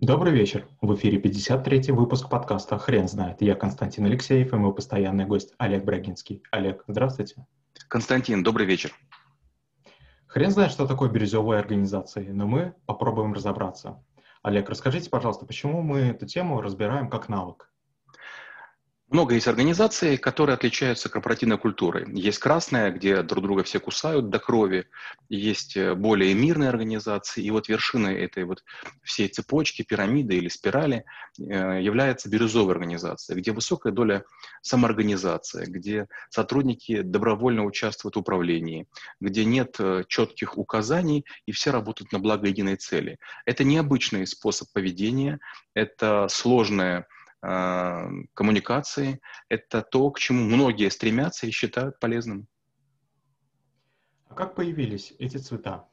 Добрый вечер. В эфире 53-й выпуск подкаста «Хрен знает». Я Константин Алексеев и мой постоянный гость Олег Брагинский. Олег, здравствуйте. Константин, добрый вечер. Хрен знает, что такое бирюзовые организации, но мы попробуем разобраться. Олег, расскажите, пожалуйста, почему мы эту тему разбираем как навык? Много есть организаций, которые отличаются корпоративной культурой. Есть красная, где друг друга все кусают до крови. Есть э, более мирные организации. И вот вершиной этой вот всей цепочки, пирамиды или спирали э, является бирюзовая организация, где высокая доля самоорганизации, где сотрудники добровольно участвуют в управлении, где нет э, четких указаний и все работают на благо единой цели. Это необычный способ поведения, это сложная коммуникации. Это то, к чему многие стремятся и считают полезным. А как появились эти цвета?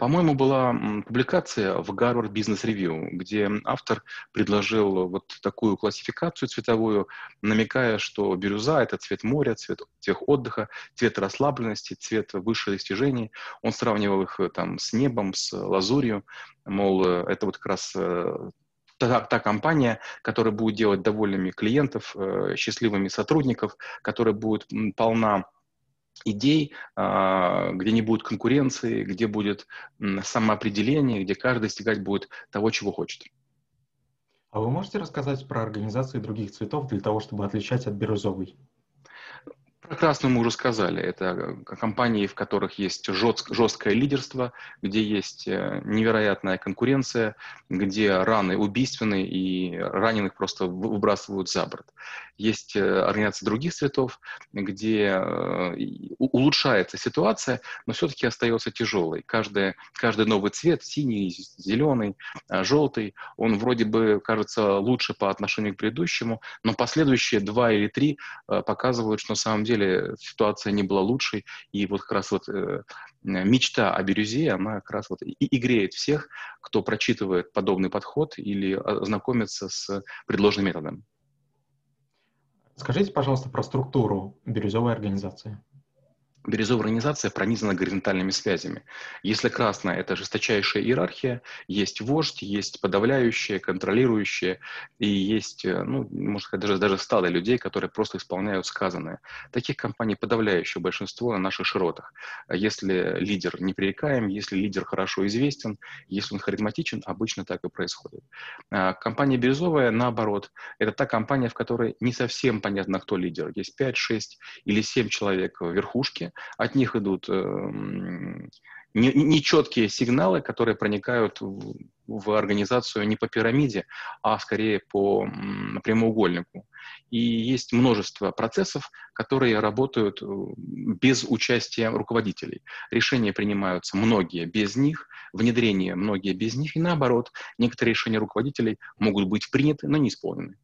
По-моему, была публикация в Harvard Business Review, где автор предложил вот такую классификацию цветовую, намекая, что бирюза — это цвет моря, цвет, цвет отдыха, цвет расслабленности, цвет высших достижений. Он сравнивал их там с небом, с лазурью, мол, это вот как раз э, та, та компания, которая будет делать довольными клиентов, э, счастливыми сотрудников, которая будет полна идей, э, где не будет конкуренции, где будет самоопределение, где каждый достигать будет того, чего хочет. А вы можете рассказать про организации других цветов для того, чтобы отличать от бирюзовой? Про красную мы уже сказали. Это компании, в которых есть жестк, жесткое лидерство, где есть э, невероятная конкуренция, где раны убийственные и раненых просто выбрасывают за борт. Есть э, организации других цветов, где э, улучшается ситуация, но все-таки остается тяжелой. Каждый, каждый новый цвет, синий, зеленый, желтый, он вроде бы кажется лучше по отношению к предыдущему, но последующие два или три показывают, что на самом деле деле ситуация не была лучшей, и вот как раз вот э, мечта о бирюзе, она как раз вот и, и греет всех, кто прочитывает подобный подход или а, знакомится с предложенным методом. Скажите, пожалуйста, про структуру бирюзовой организации. Бирюзовая организация пронизана горизонтальными связями. Если красная – это жесточайшая иерархия, есть вождь, есть подавляющие, контролирующие, и есть, э, ну, можно сказать, даже, даже стадо людей, которые просто исполняют сказанное. Таких компаний подавляющее большинство на наших широтах. Если лидер непререкаем, если лидер хорошо известен, если он харизматичен, обычно так и происходит. А компания Бирюзовая, наоборот, это та компания, в которой не совсем понятно, кто лидер. Есть 5, 6 или 7 человек в верхушке, от них идут э, нечеткие сигналы, которые проникают в, в организацию не по пирамиде, а скорее по прямоугольнику. И есть множество процессов, которые работают э, без участия руководителей. Решения принимаются многие без них, внедрение многие без них, и наоборот, некоторые решения руководителей могут быть приняты, но не исполнены.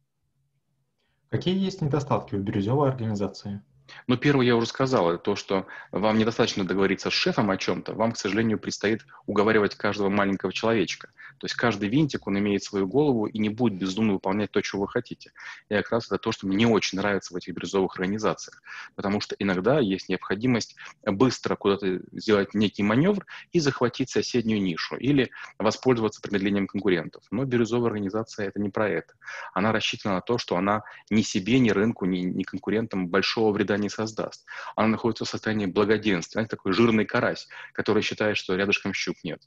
Какие есть недостатки у бирюзовой организации? Но первое я уже сказал, это то, что вам недостаточно договориться с шефом о чем-то, вам, к сожалению, предстоит уговаривать каждого маленького человечка. То есть каждый винтик, он имеет свою голову и не будет бездумно выполнять то, чего вы хотите. И как раз это то, что мне не очень нравится в этих бирюзовых организациях. Потому что иногда есть необходимость быстро куда-то сделать некий маневр и захватить соседнюю нишу или воспользоваться промедлением конкурентов. Но бирюзовая организация это не про это. Она рассчитана на то, что она ни себе, ни рынку, ни, ни конкурентам большого вреда не создаст. Она находится в состоянии благоденствия. Знаете, такой жирный карась, который считает, что рядышком щук нет.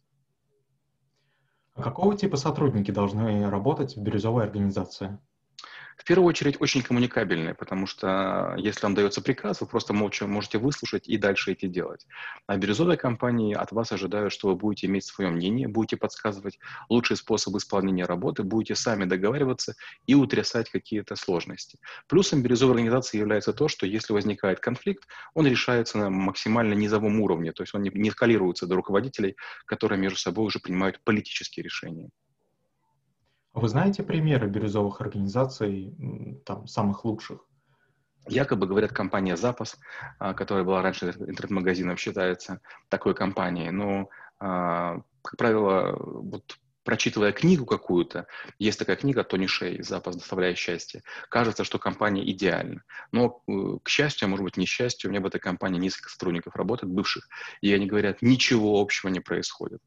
А какого типа сотрудники должны работать в бирюзовой организации? В первую очередь очень коммуникабельные, потому что если вам дается приказ, вы просто молча можете выслушать и дальше идти делать. А бирюзовые компании от вас ожидают, что вы будете иметь свое мнение, будете подсказывать лучший способ исполнения работы, будете сами договариваться и утрясать какие-то сложности. Плюсом бирюзовой организации является то, что если возникает конфликт, он решается на максимально низовом уровне, то есть он не, не эскалируется до руководителей, которые между собой уже принимают политические решения. Вы знаете примеры бирюзовых организаций, там, самых лучших? Якобы, говорят, компания «Запас», а, которая была раньше интернет-магазином, считается такой компанией. Но, а, как правило, вот прочитывая книгу какую-то, есть такая книга Тони Шей «Запас доставляя счастье», кажется, что компания идеальна. Но, э, к счастью, а может быть, несчастью, у меня в этой компании несколько сотрудников работает, бывших, и они говорят, ничего общего не происходит.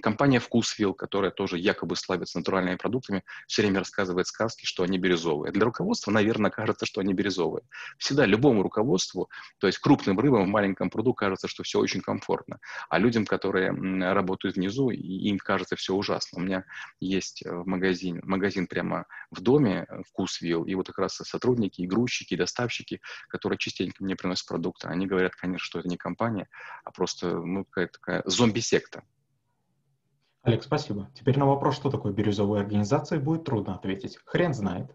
Компания «Вкусвилл», которая тоже якобы славится натуральными продуктами, все время рассказывает сказки, что они бирюзовые. Для руководства, наверное, кажется, что они бирюзовые. Всегда любому руководству, то есть крупным рыбам в маленьком пруду кажется, что все очень комфортно. А людям, которые работают внизу, им кажется все ужасно. Меня есть э, магазин, магазин прямо в доме, э, вкусвилл, и вот как раз сотрудники, и грузчики, доставщики, которые частенько мне приносят продукты, они говорят, конечно, что это не компания, а просто ну, какая-то такая зомби-секта. Олег, спасибо. Теперь на вопрос, что такое бирюзовая организация, будет трудно ответить. Хрен знает.